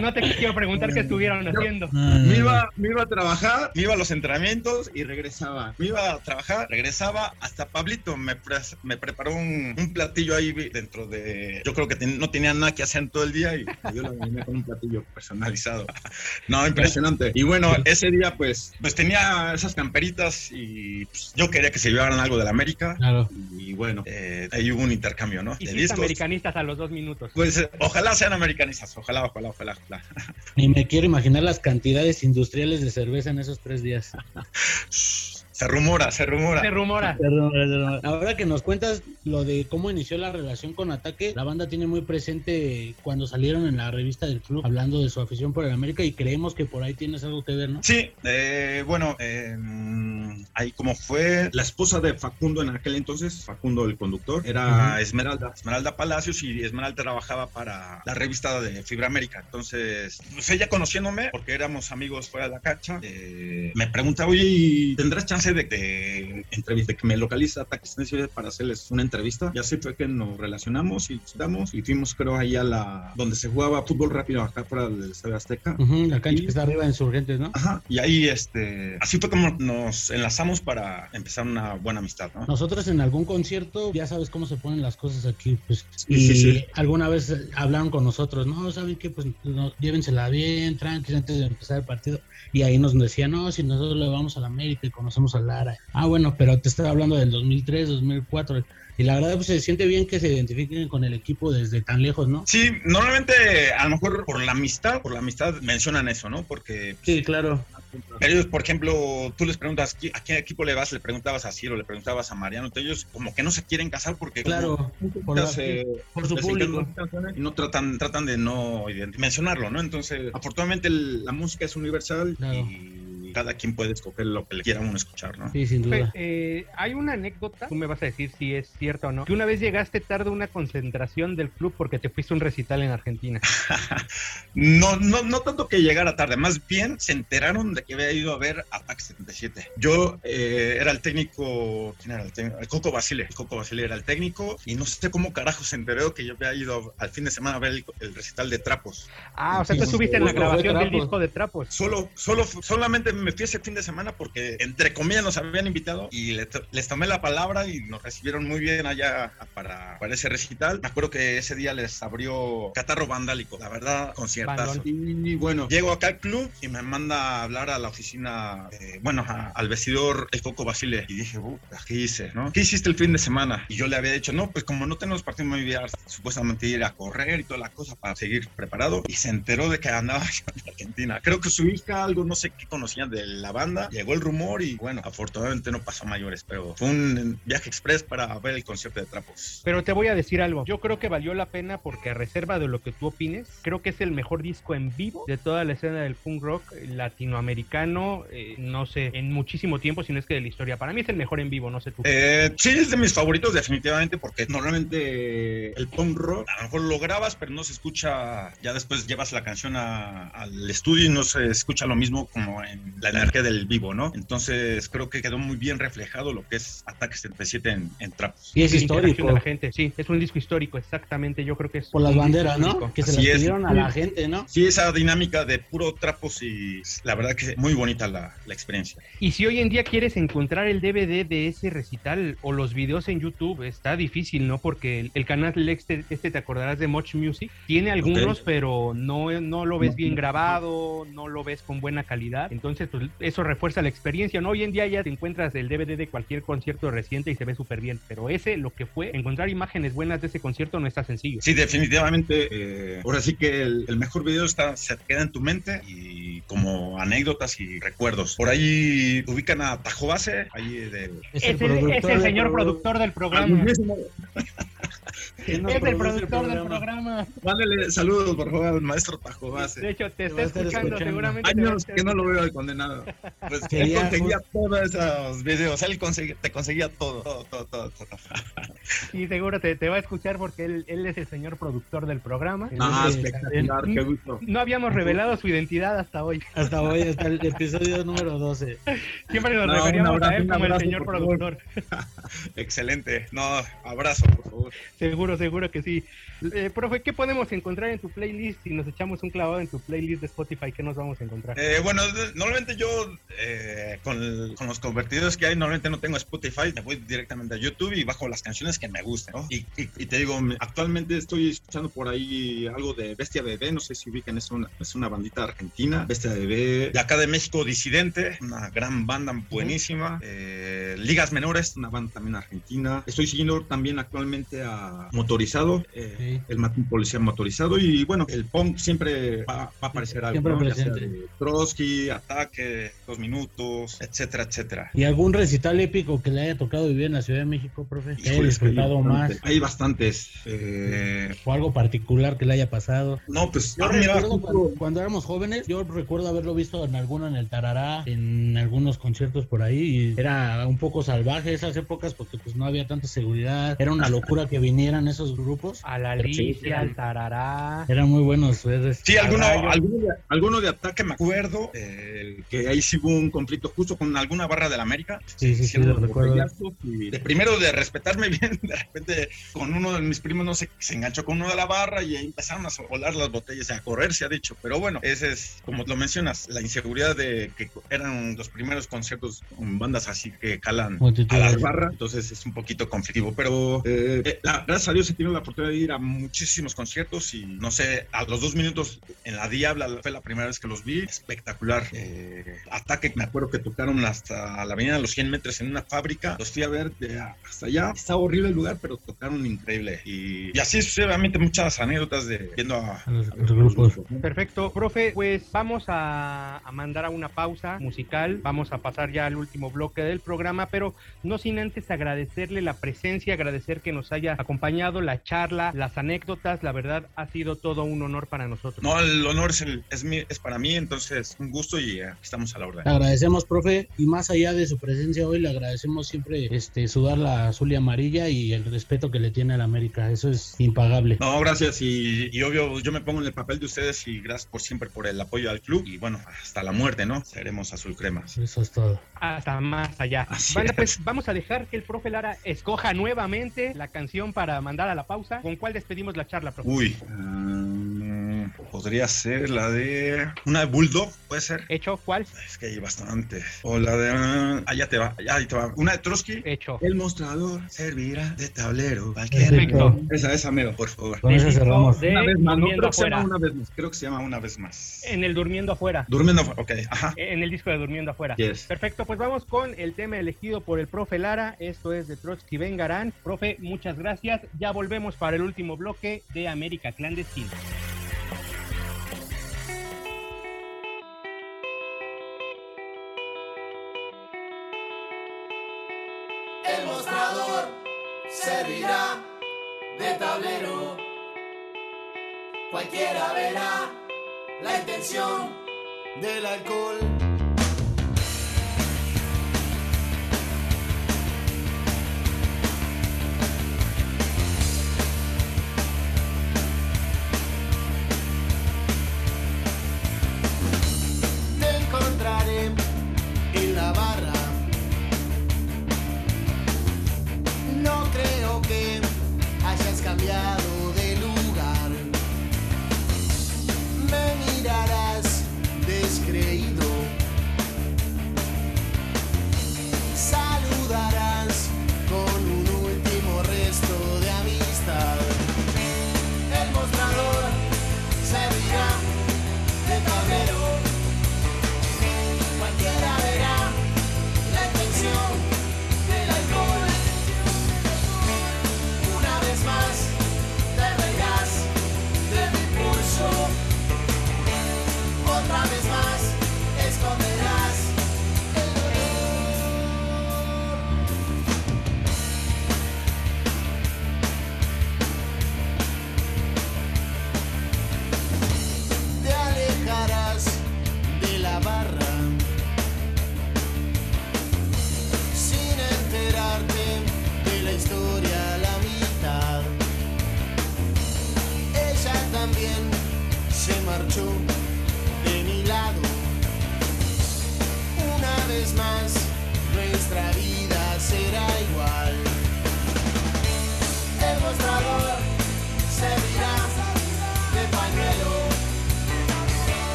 No te quiero preguntar qué estuvieron haciendo. Me iba, me iba a trabajar, me iba a los entrenamientos y regresaba. Me iba a trabajar, regresaba. Hasta Pablito me, pre- me preparó un, un platillo ahí dentro de. Yo creo que ten- no tenía nada que hacer en todo el día y dio la bienvenida con un platillo personalizado. No, impresionante. Y bueno, ese día pues, pues tenía esas camperitas y pues, yo quería que se llevaran algo de la América. Claro. Y bueno, eh, ahí hubo un intercambio, ¿no? De discos. americanistas a los dos minutos. Pues eh, ojalá sean americanistas, ojalá, ojalá, ojalá. ojalá. Ni me quiero imaginar las cantidades industriales de cerveza en esos tres días. Se rumora, se rumora. Se rumora. Ahora que nos cuentas lo de cómo inició la relación con Ataque, la banda tiene muy presente cuando salieron en la revista del club hablando de su afición por el América y creemos que por ahí tienes algo que ver, ¿no? Sí, eh, bueno, eh, ahí como fue la esposa de Facundo en aquel entonces, Facundo el conductor, era Esmeralda, Esmeralda Palacios y Esmeralda trabajaba para la revista de Fibra América. Entonces, pues ella conociéndome, porque éramos amigos fuera de la cancha, eh, me pregunta, oye, ¿tendrás chance de que entrevista, de que me localiza Ataques para hacerles una entrevista? Y así fue que nos relacionamos y estamos y fuimos creo ahí a la donde se jugaba fútbol rápido acá fuera del Estadio Azteca. la cancha que está arriba en Surgentes, ¿no? Ajá, y ahí este, así fue como nos enlazamos para empezar una buena amistad, ¿no? Nosotros en algún concierto, ya sabes cómo se ponen las cosas aquí, pues, y alguna vez hablaron con nosotros, no, ¿saben qué? Pues no, llévensela bien, tranqui, antes de empezar el partido, y ahí nos decían, no, si nosotros le vamos a la América y conocemos Lara. Ah, bueno, pero te estaba hablando del 2003, 2004, y la verdad pues se siente bien que se identifiquen con el equipo desde tan lejos, ¿no? Sí, normalmente a lo mejor por la amistad, por la amistad mencionan eso, ¿no? Porque... Sí, claro. Ellos, por ejemplo, tú les preguntas a qué equipo le vas, le preguntabas a Ciro, le preguntabas a Mariano, ellos como que no se quieren casar porque claro, por, su público y no tratan tratan de no mencionarlo, ¿no? Entonces, afortunadamente la música es universal y cada quien puede escoger lo que le quiera uno escuchar, ¿no? Sí, sin duda. Eh, hay una anécdota, tú me vas a decir si es cierto o no, que una vez llegaste tarde a una concentración del club porque te fuiste a un recital en Argentina. no, no, no tanto que llegara tarde, más bien se enteraron de que había ido a ver Apac 77. Yo eh, era el técnico, ¿quién era el técnico? El Coco Basile. El Coco Basile era el técnico y no sé cómo carajo se enteró que yo había ido al fin de semana a ver el, recital de Trapos. Ah, o sea, tú estuviste en la grabación del disco de Trapos. Solo, solo, solamente me fui ese fin de semana porque, entre comillas, nos habían invitado y les, tomé la palabra y nos recibieron muy bien allá para, para, ese recital. Me acuerdo que ese día les abrió Catarro Vandálico, la verdad, conciertazo. Y, bueno, llego acá al club y me manda a hablar a la oficina, eh, bueno, al vestidor El Coco Basile. Y dije, ¿qué hice, no? ¿Qué hiciste el fin de semana? Y yo le había dicho, no, pues como no tenemos partido muy bien, supuestamente ir a correr y toda la cosa para seguir preparado. Y se enteró de que andaba en Argentina. Creo que su hija, algo, no sé qué conocían de la banda, llegó el rumor y bueno, afortunadamente no pasó mayores, pero fue un viaje express para ver el concierto de Trapos. Pero te voy a decir algo, yo creo que valió la pena porque a reserva de lo que tú opines, creo que es el mejor disco en vivo de toda la escena del punk rock latinoamericano, eh, no sé, en muchísimo tiempo, si no es que de la historia. Para mí es el mejor en vivo, no sé tú. Eh, sí, es de mis favoritos definitivamente porque normalmente el punk rock a lo mejor lo grabas, pero no se escucha, ya después llevas la canción al estudio y no se escucha lo mismo como en la energía del vivo, ¿no? Entonces creo que quedó muy bien reflejado lo que es Ataque 77 en, en trapos. Y es histórico. la gente, sí, es un disco histórico, exactamente. Yo creo que es. Por las banderas, ¿no? Que se las pidieron a la gente, ¿no? Sí, esa dinámica de puro trapos y la verdad que muy bonita la, la experiencia. Y si hoy en día quieres encontrar el DVD de ese recital o los videos en YouTube, está difícil, ¿no? Porque el, canal este, este, te acordarás de Much Music, tiene algunos, pero no, no lo ves bien grabado, no lo ves con buena calidad. Entonces, pues eso refuerza la experiencia. ¿no? Hoy en día ya te encuentras el DVD de cualquier concierto reciente y se ve súper bien, pero ese, lo que fue, encontrar imágenes buenas de ese concierto no está sencillo. Sí, definitivamente. Eh, ahora sí que el, mejor video está, se queda en tu mente y como anécdotas y recuerdos. Por ahí ubican a Tajo Base, ahí de... Es el, señor productor del programa. es el productor del programa. Mándale saludos, por favor, al maestro Tajo Base. De hecho, te está escuchando, seguramente. Años que no lo veo al condenado. Pues él conseguía todos esos videos, él te conseguía todo, todo, todo, todo. Sí, seguro te, te, va a escuchar porque él, él, es el señor productor del programa. Ah, espectacular, qué gusto. No habíamos revelado su identidad hasta hoy. Hasta hoy, hasta el episodio número 12. Siempre nos referíamos a él como el señor productor. Excelente. No, abrazo, por favor. Seguro, seguro que sí. Eh, profe, ¿qué podemos encontrar en tu playlist? Si nos echamos un clavado en tu playlist de Spotify, ¿qué nos vamos a encontrar? Eh, bueno, normalmente yo eh, con, con, los convertidos que hay, normalmente no tengo Spotify, me voy directamente a YouTube y bajo las canciones que me gusten, ¿no? Y, y- y te digo, me- actualmente estoy escuchando por ahí algo de Bestia Bebé, no sé si ubican, es una, es una bandita argentina, Bestia Bebé, de acá de México, Disidente, una gran banda buenísima, eh, Ligas Menores, una banda también argentina. Estoy siguiendo también actualmente a Motorizado, eh, el Matín Policía Motorizado, y bueno, el punk siempre va, va a aparecer algo, Siempre ¿no? Presente. Trotsky, Dos Minutos, etcétera, etcétera. ¿Y algún recital épico que le haya tocado vivir en la Ciudad de México, profe? Que haya hay más. bastantes, Hay bastantes. eh, O algo particular que le haya pasado. no, pues, Yo ah, recuerdo cuando, cuando éramos jóvenes, yo recuerdo haberlo visto en alguno en el Tarará, en algunos conciertos por ahí, y era un poco salvaje esas épocas porque pues no había tanta seguridad, era una locura que vinieran esos grupos, A la Alicia, al Tarará. eran muy buenos. pues, Sí, alguno, alguno, de, alguno de ataque me acuerdo, eh, que ahí sí hubo un conflicto justo con alguna barra de la América. Sí, sí, sí, lo recuerdo. y de primero de respetarme bien, de repente con uno de mis primos no sé, se enganchó con uno de la barra y ahí empezaron a volar las botellas a correr, se ha dicho. Pero bueno, ese es, como lo mencionas, la inseguridad de que eran los primeros conciertos con bandas así que calan a Multitudes. la barra, entonces es un poquito conflictivo. Pero eh, la- gracias a Dios he tenido la oportunidad de ir a muchísimos conciertos y no sé, a los dos minutos en La Diabla fue la primera vez que los vi, espectacular. Eh, ataque, me acuerdo que tocaron hasta la avenida de los 100 metros en una fábrica, los fui a ver de hasta allá. Estaba horrible el lugar, pero tocaron increíble. Y, y así sucesivamente muchas anécdotas de viendo a, A los- a los grupos. Perfecto, profe, pues vamos a, a mandar a una pausa musical, vamos a pasar ya al último bloque del programa, pero no sin antes agradecerle la presencia, agradecer que nos haya acompañado, la charla, las anécdotas, la verdad ha sido todo un honor para nosotros. No, el honor es, el- es, mi- es para mí, entonces un gusto y eh, estamos a la orden. Le agradecemos, profe, y más allá de su presencia hoy, le agradecemos siempre este sudar la azul y amarilla y el respeto que le tiene a la América. Eso es impagable. No, gracias y, y obvio yo me pongo en el papel de ustedes y gracias por siempre por el apoyo al club y bueno, hasta la muerte, ¿no? Seremos azul cremas. Eso es todo. Hasta más allá. Es. pues vamos a dejar que el profe Lara escoja nuevamente la canción para mandar a la pausa. ¿Con cuál despedimos la charla, profe? Uy, ah, podría ser la de una de Bulldog, puede ser. ¿Hecho? ¿Cuál? Es que hay bastante. O la de ah, allá te va, allá te va. Una de Trotsky. Hecho. El mostrador servirá de tablero. Perfecto. Esa, esa mero, por favor. Con disco cerramos. de Una vez más, no creo que se llama afuera. una vez más. Creo que se llama una vez más. En el Durmiendo afuera. Durmiendo, ok, ajá. En el disco de Durmiendo afuera. Yes. Perfecto, pues vamos con el tema elegido por el profe Lara. Esto es de Trotsky Vengarán. Profe, muchas gracias. Ya volvemos para el último bloque de América Clandestina. Servirá de tablero. Cualquiera verá la intención del alcohol.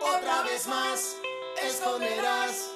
Otra vez más esconderás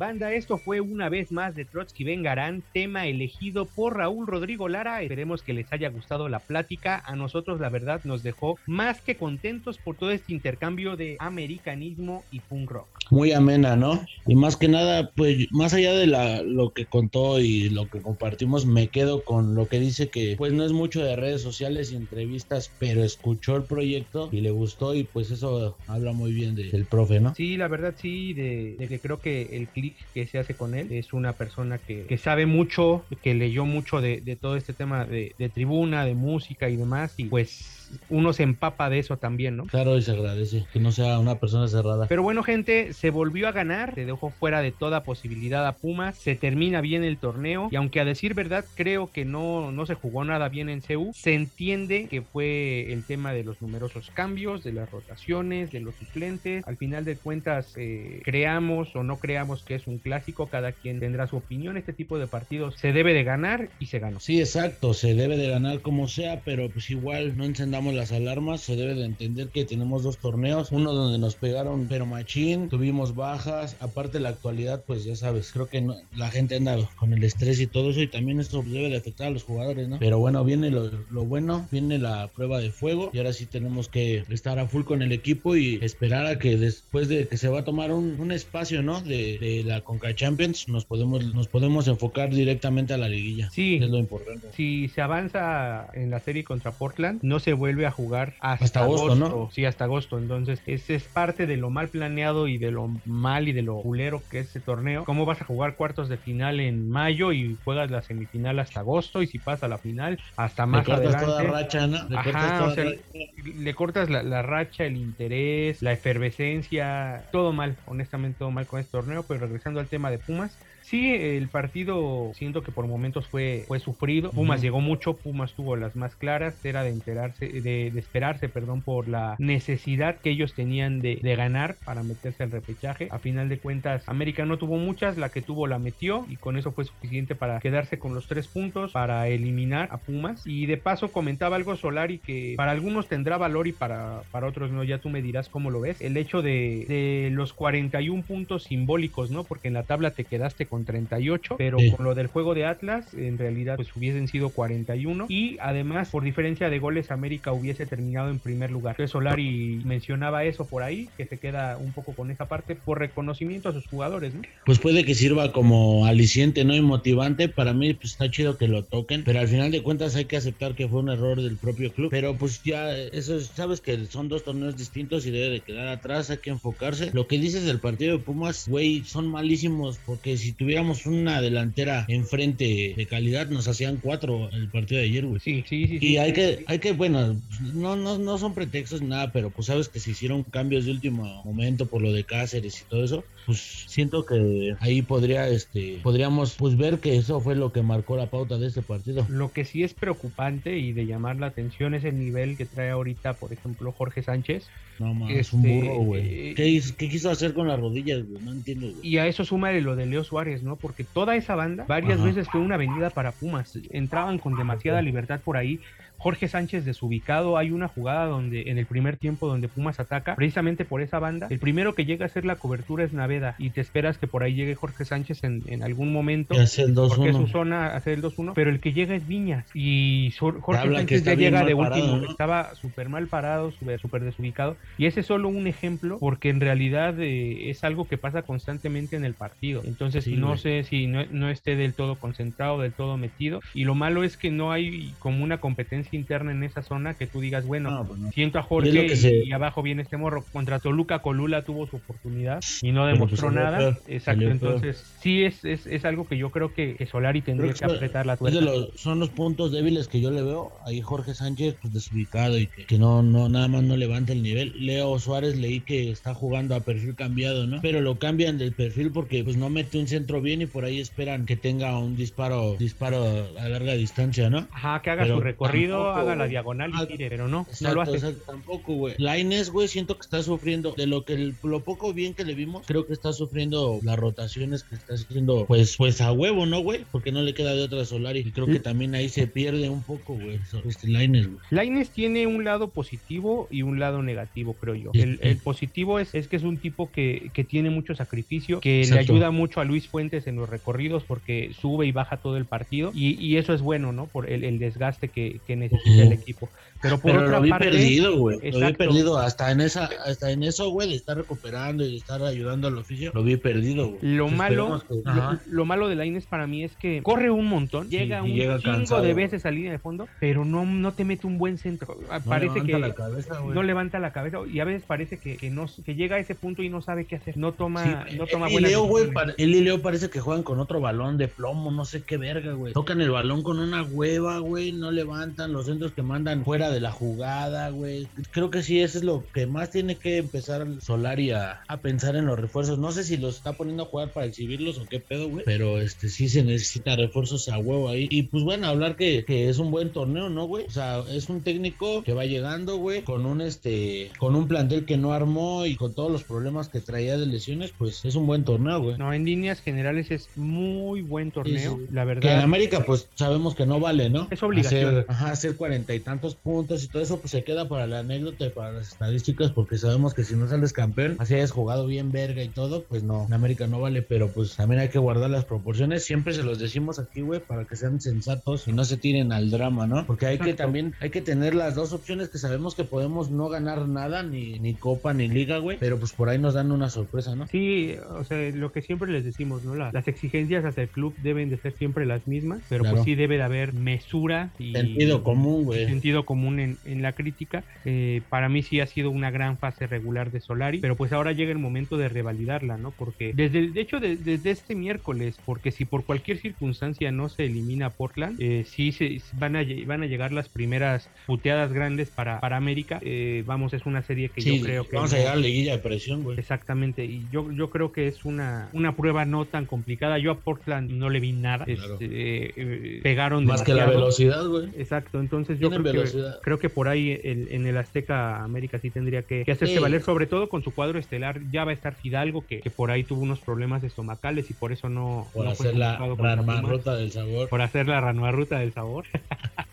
Banda, esto fue una vez más de Trotsky Vengarán, tema elegido por Raúl Rodrigo Lara. Esperemos que les haya gustado la plática. A nosotros, la verdad, nos dejó más que contentos por todo este intercambio de americanismo y punk rock. Muy amena, ¿no? Y más que nada, pues más allá de la, lo que contó y lo que compartimos, me quedo con lo que dice que pues no es mucho de redes sociales y entrevistas, pero escuchó el proyecto y le gustó y pues eso habla muy bien de- del profe, ¿no? Sí, la verdad sí, de, de que creo que el que se hace con él. Es una persona que, que sabe mucho, que leyó mucho de, de todo este tema de, de tribuna, de música y demás, y pues uno se empapa de eso también, ¿no? Claro, y se agradece que no sea una persona cerrada. Pero bueno, gente, se volvió a ganar, se dejó fuera de toda posibilidad a Pumas, se termina bien el torneo y aunque a decir verdad creo que no, no se jugó nada bien en CEU, se entiende que fue el tema de los numerosos cambios, de las rotaciones, de los suplentes. Al final de cuentas, eh, creamos o no creamos que es un clásico, cada quien tendrá su opinión. Este tipo de partidos se debe de ganar y se ganó. Sí, exacto, se debe de ganar como sea, pero pues igual no encendamos las alarmas, se debe de entender que tenemos dos torneos, uno donde nos pegaron pero machín, tuvimos bajas, aparte la actualidad pues ya sabes, creo que no- la gente anda con el estrés y todo eso y también esto debe de afectar a los jugadores, ¿no? Pero bueno, viene lo, lo bueno, viene la prueba de fuego y ahora sí tenemos que estar a full con el equipo y esperar a que después de que se va a tomar un, un espacio, ¿no? De, de la Conca Champions, nos podemos, nos podemos enfocar directamente a la liguilla. Sí. Es lo importante. Si se avanza en la serie contra Portland, no se vuelve a jugar hasta, Hasta agosto, ¿no? Sí, hasta agosto. Entonces, ese es parte de lo mal planeado y de lo mal y de lo culero que es este torneo. ¿Cómo vas a jugar cuartos de final en mayo y juegas la semifinal hasta agosto? Y si pasa la final, hasta Le más cortas adelante. toda racha, ¿no? Le cortas toda o sea, racha. le cortas la, la racha, el interés, la efervescencia, todo mal, honestamente todo mal con este torneo, pero regresando al tema de Pumas, sí, el partido siento que por momentos fue, fue sufrido, Pumas llegó mucho, Pumas tuvo las más claras, era de enterarse, de, de esperarse, perdón, por la necesidad que ellos tenían de, de ganar para meterse al repechaje, a final de cuentas América no tuvo muchas, la que tuvo la metió y con eso fue suficiente para quedarse con los tres puntos, para eliminar a Pumas. Y de paso comentaba algo Solari que para algunos tendrá valor y para, para otros no, ya tú me dirás cómo lo ves, el hecho de, de los 41 puntos simbólicos, ¿no? Porque en la tabla te quedaste con 38, pero Sí. con lo del juego de Atlas, en realidad pues hubiesen sido 41 y además por diferencia de goles América hubiese terminado en primer lugar. Entonces Solari mencionaba eso por ahí, que se queda un poco con esa parte por reconocimiento a sus jugadores, ¿no? Pues puede que sirva como aliciente, ¿no? Y motivante. Para mí, pues está chido que lo toquen. Pero al final de cuentas hay que aceptar que fue un error del propio club. Pero pues ya, eso es- sabes que son dos torneos distintos y debe de quedar atrás. Hay que enfocarse. Lo que dices del partido de Pumas, güey, son malísimos. Porque si tuvieran tuviéramos una delantera enfrente de calidad, nos hacían cuatro el partido de ayer, güey. Sí, sí, sí. Y sí. hay que, hay que, bueno, no, no, no son pretextos ni nada, pero pues sabes que se hicieron cambios de último momento por lo de Cáceres y todo eso, pues siento que ahí podría, este, podríamos pues ver que eso fue lo que marcó la pauta de este partido. Lo que sí es preocupante y de llamar la atención es el nivel que trae ahorita, por ejemplo, Jorge Sánchez. No mames, es un Este, burro, güey. eh, ¿Qué, quiso hacer con las rodillas, güey? No entiendo, güey. Y a eso súmale lo de Leo Suárez, ¿no? Porque toda esa banda varias Ajá. veces fue una avenida para Pumas. Entraban con demasiada libertad por ahí. Jorge Sánchez desubicado, hay una jugada donde en el primer tiempo donde Pumas ataca, precisamente por esa banda, el primero que llega a hacer la cobertura es Naveda y te esperas que por ahí llegue Jorge Sánchez en, en algún momento. Hace el Porque es su 2-1. zona hacer el 2-1, pero el que llega es Viñas y Jorge Habla Sánchez ya llega de parado, último, ¿no? estaba súper mal parado, súper desubicado y ese es solo un ejemplo porque en realidad eh, es algo que pasa constantemente en el partido, entonces Sí, no sé si no, no esté del todo concentrado, del todo metido y lo malo es que no hay como una competencia interna en esa zona que tú digas, bueno, No, pues no. siento a Jorge y, se- y abajo viene este morro. Contra Toluca, Colula tuvo su oportunidad y no pues, demostró nada. Exacto, entonces sí es, es, es algo que yo creo que, que Solari tendría Creo que que apretar la tuerca. los- son los puntos débiles que yo le veo. Ahí Jorge Sánchez, pues desubicado y que, que no, no, nada más no levanta el nivel. Leo Suárez leí que está jugando a perfil cambiado, ¿no? Pero lo cambian del perfil porque pues no mete un centro bien y por ahí esperan que tenga un disparo, disparo a larga distancia, ¿no? Ajá, que haga Pero su recorrido, tampoco, haga la diagonal y Ah, tire, pero no, no Exacto, lo hace. exacto, tampoco, güey. Laines, güey, siento que está sufriendo de lo que el- lo poco bien que le vimos, creo que está sufriendo las rotaciones que está haciendo, pues, pues a huevo, ¿no, güey? Porque no le queda de otra Solari. Y creo que también ahí se pierde un poco, güey, este Laines, güey. Laines tiene un lado positivo y un lado negativo, creo yo. Sí. El, el positivo es, es que es un tipo que, que tiene mucho sacrificio, que Exacto. le ayuda mucho a Luis Fuentes en los recorridos porque sube y baja todo el partido y, y eso es bueno, ¿no? Por el, el desgaste que, que necesita Ujú. el equipo. Pero por Pero otra lo vi parte, perdido, güey. Lo vi perdido hasta en esa, hasta en eso, güey, de estar recuperando y de estar ayudando al oficio. Lo vi perdido, güey. Lo Entonces, malo, que- lo, malo de Laines para mí es que corre un montón, Sí, llega un llega chingo cansado, de veces a línea de fondo, pero no, no te mete un buen centro. Ah, No parece levanta que la cabeza, güey. no levanta la cabeza y a veces parece que, que no que llega a ese punto y no sabe qué hacer. No toma, Sí, no toma él y Leo, güey, pare- él y Leo parece que juegan con otro balón de plomo, no sé qué verga, güey. Tocan el balón con una hueva, güey, no levantan los centros que mandan fuera de la jugada, güey. Creo que sí, eso es lo que más tiene que empezar Solari a, a pensar en los refuerzos. No sé si los está poniendo a jugar para exhibirlos o qué pedo, güey. Pero este sí se necesita refuerzos a huevo ahí. Y pues bueno, hablar que, que es un buen torneo, ¿no, güey? O sea, es un técnico que va llegando, güey, con un este, con un plantel que no armó y con todos los problemas que traía de lesiones, pues es un buen torneo, güey. No, en líneas generales es muy buen torneo, Sí, sí. la Que en verdad. América, pues sabemos que no vale, ¿no? Es obligación. Hacer, ajá, hacer cuarenta y tantos puntos y todo eso, pues se queda para la anécdota y para las estadísticas, porque sabemos que si no sales campeón, así hayas jugado bien verga y todo, pues no, en América no vale, pero pues también hay que guardar las proporciones. Siempre se los decimos aquí, güey, para que sean sensatos y no se tiren al drama, ¿no? Porque hay que también, hay que tener las dos opciones que sabemos que podemos no ganar nada, ni, ni Copa, ni Liga, güey, pero pues por ahí nos dan una sorpresa, ¿no? Sí, o sea, lo que siempre les decimos, ¿no? La- las exigencias hacia el club deben de ser siempre las mismas, pero Claro. pues sí debe de haber mesura y Sentido común, güey. sentido común en, en la crítica. Eh, para mí sí ha sido una gran fase regular de Solari, pero pues ahora llega el momento de revalidarla, ¿no? Porque desde, de hecho, de- desde este miércoles, porque si por cualquier circunstancia no se elimina Portland, eh, sí se, van, a, van a llegar las primeras puteadas grandes para, para América. Eh, vamos, es una serie que Sí, yo creo que... vamos a llegar a la liguilla de presión, güey. Exactamente, y yo, yo creo que es una, una prueba no tan complicada. Yo a Portland no le vi nada. Claro. Este, eh, eh, pegaron Más que la velocidad, güey. Exacto, entonces yo creo que, creo que por ahí el- en el Azteca América sí tendría que, que hacerse Sí. valer, sobre todo con su cuadro estelar. Ya va a estar Fidalgo, que, que por ahí tuvo unos problemas estomacales y por eso no, Por no hacer la convocado contra Pumas. ruta del sabor. Por hacer la ranuarruta del sabor.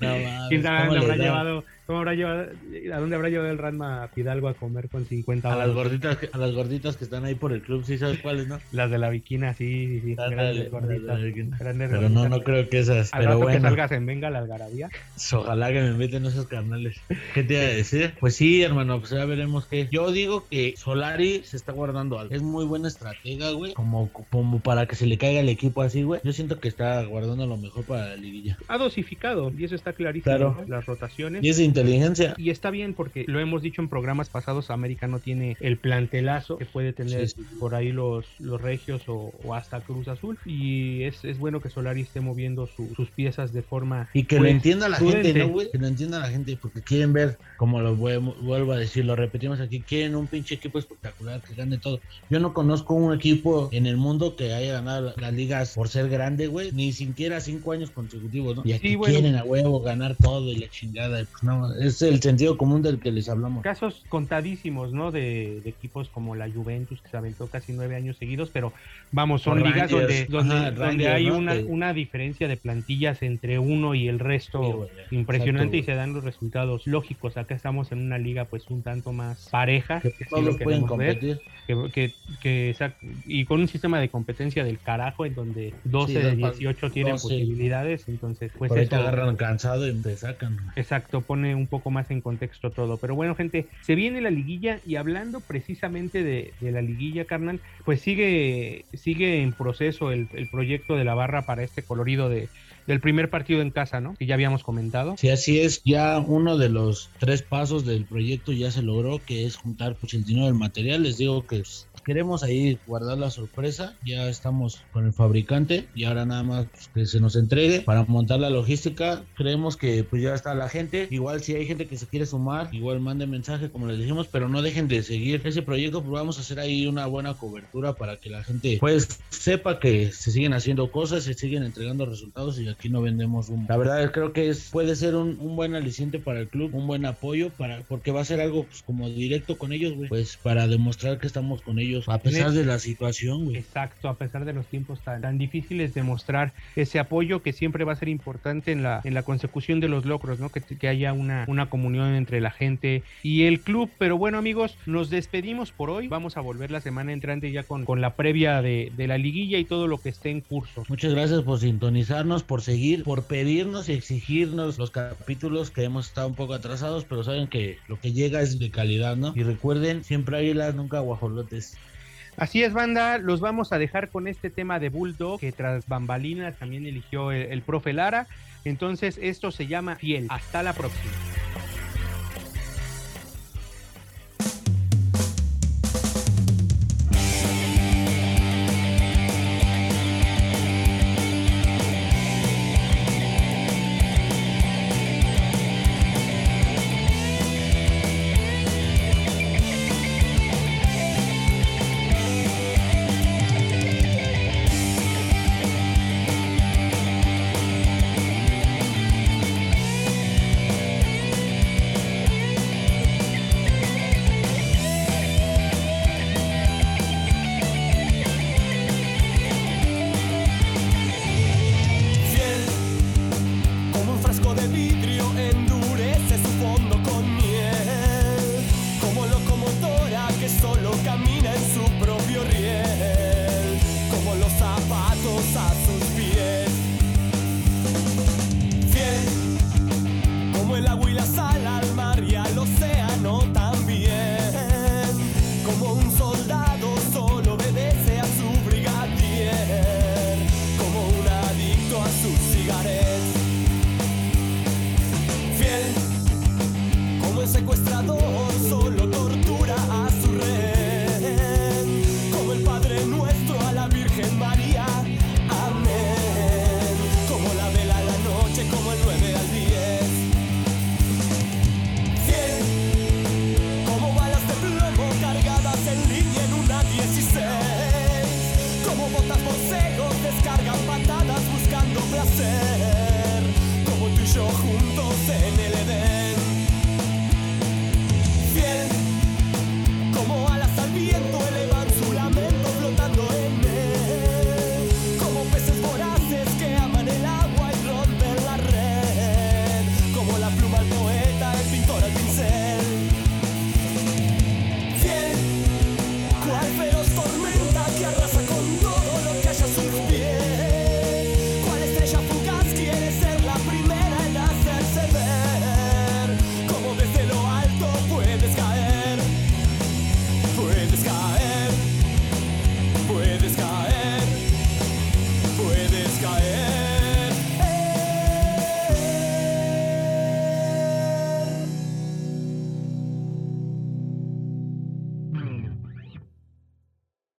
No mames, ¿Quién sabe ¿cómo dónde le habrá llevado, cómo habrá llevado, a dónde habrá llevado el Ranma Fidalgo a comer con 50 A las gorditas, que- a las gorditas que están ahí por el club, sí sabes cuáles, ¿no? Las de la viquina, sí, sí, sí. Ándale, Grandes ándale, gorditas. Grandes Pero no, gorditas. no creo que esas. Al Pero rato que bueno, salgas en Venga la Algarabía. ojalá que me inviten esos carnales. ¿Qué te iba a decir? Pues sí, hermano, pues ya veremos qué. Yo digo que Solari se está guardando algo. Es muy buena estratega, güey. Como, como para que se le caiga el equipo así, güey. Yo siento que está guardando lo mejor para la liguilla. Ha dosificado, y eso está clarísimo. Claro. ¿no? Las rotaciones. Y es inteligencia. Y está bien porque lo hemos dicho en programas pasados, América no tiene el plantelazo que puede tener Sí, sí. por ahí los, los Regios o, o hasta Cruz Azul. Y es, es bueno que Solari esté moviendo su- sus piezas de forma... Y que pues, lo entienda la prudente. gente, ¿no, güey? Que lo entienda la gente, porque quieren ver, como lo vuelvo, a decir, lo repetimos aquí, quieren un pinche equipo espectacular que gane todo. Yo no conozco un equipo en el mundo que haya ganado las ligas por ser grande, güey, ni siquiera cinco años consecutivos, ¿no? Y aquí Sí, bueno. quieren a huevo ganar todo y la chingada. y Pues no, es el sentido común del que les hablamos. Casos contadísimos, ¿no? De, de equipos como la Juventus, que se aventó casi nueve años seguidos, pero vamos, son ligas donde, donde, Ajá, donde Rangers, hay ¿no? una, una diferencia de plantillas entre uno y el resto Sí, impresionante Exacto, y se dan los resultados lógicos. Acá estamos en una liga pues un tanto más pareja, Que que sí todos lo pueden queremos ver, competir. que, que, y con un sistema de competencia del carajo en donde 12 Sí, de dos pa- 18 tienen 12. posibilidades, entonces pues Por ahí te agarran cansado y te sacan. Exacto, pone un poco más en contexto todo. Pero bueno, gente, se viene la liguilla y hablando precisamente de, la liguilla, carnal, pues sigue, sigue en proceso el, el proyecto de la barra para este colorido de, del primer partido en casa, ¿no? Que ya habíamos comentado. Sí, así es. Ya uno de los tres pasos del proyecto ya se logró, que es juntar pues el dinero del material. Les digo que pues, queremos ahí guardar la sorpresa. Ya estamos con el fabricante y ahora nada más pues, que se nos entregue para montar la logística. Creemos que pues ya está la gente. Igual si hay gente que se quiere sumar, igual manden mensaje como les dijimos, pero no dejen de seguir ese proyecto. Pues vamos a hacer ahí una buena cobertura para que la gente pues sepa que se siguen haciendo cosas, se siguen entregando resultados y aquí no vendemos humo. La verdad creo que es puede ser un, buen aliciente para el club, un buen apoyo para porque va a ser algo pues, como directo con ellos, güey. Pues para demostrar que estamos con ellos a pesar de la situación, güey. Exacto, a pesar de los tiempos tan, tan difíciles de mostrar ese apoyo que siempre va a ser importante en la, en la consecución de los logros, ¿no? Que, que haya una, una comunión entre la gente y el club. Pero bueno, amigos, nos despedimos por hoy. Vamos a volver la semana entrante ya con, con la previa de, de la liguilla y todo lo que esté en curso. Muchas gracias por sintonizarnos, por seguir, por pedirnos y exigirnos los capítulos que hemos estado un poco atrasados, pero saben que lo que llega es de calidad, ¿no? Y recuerden, siempre águilas, nunca guajolotes. Así es, banda, los vamos a dejar con este tema de Bulldog, que tras bambalinas también eligió el, profe Lara. Entonces, esto se llama Fiel. Hasta la próxima.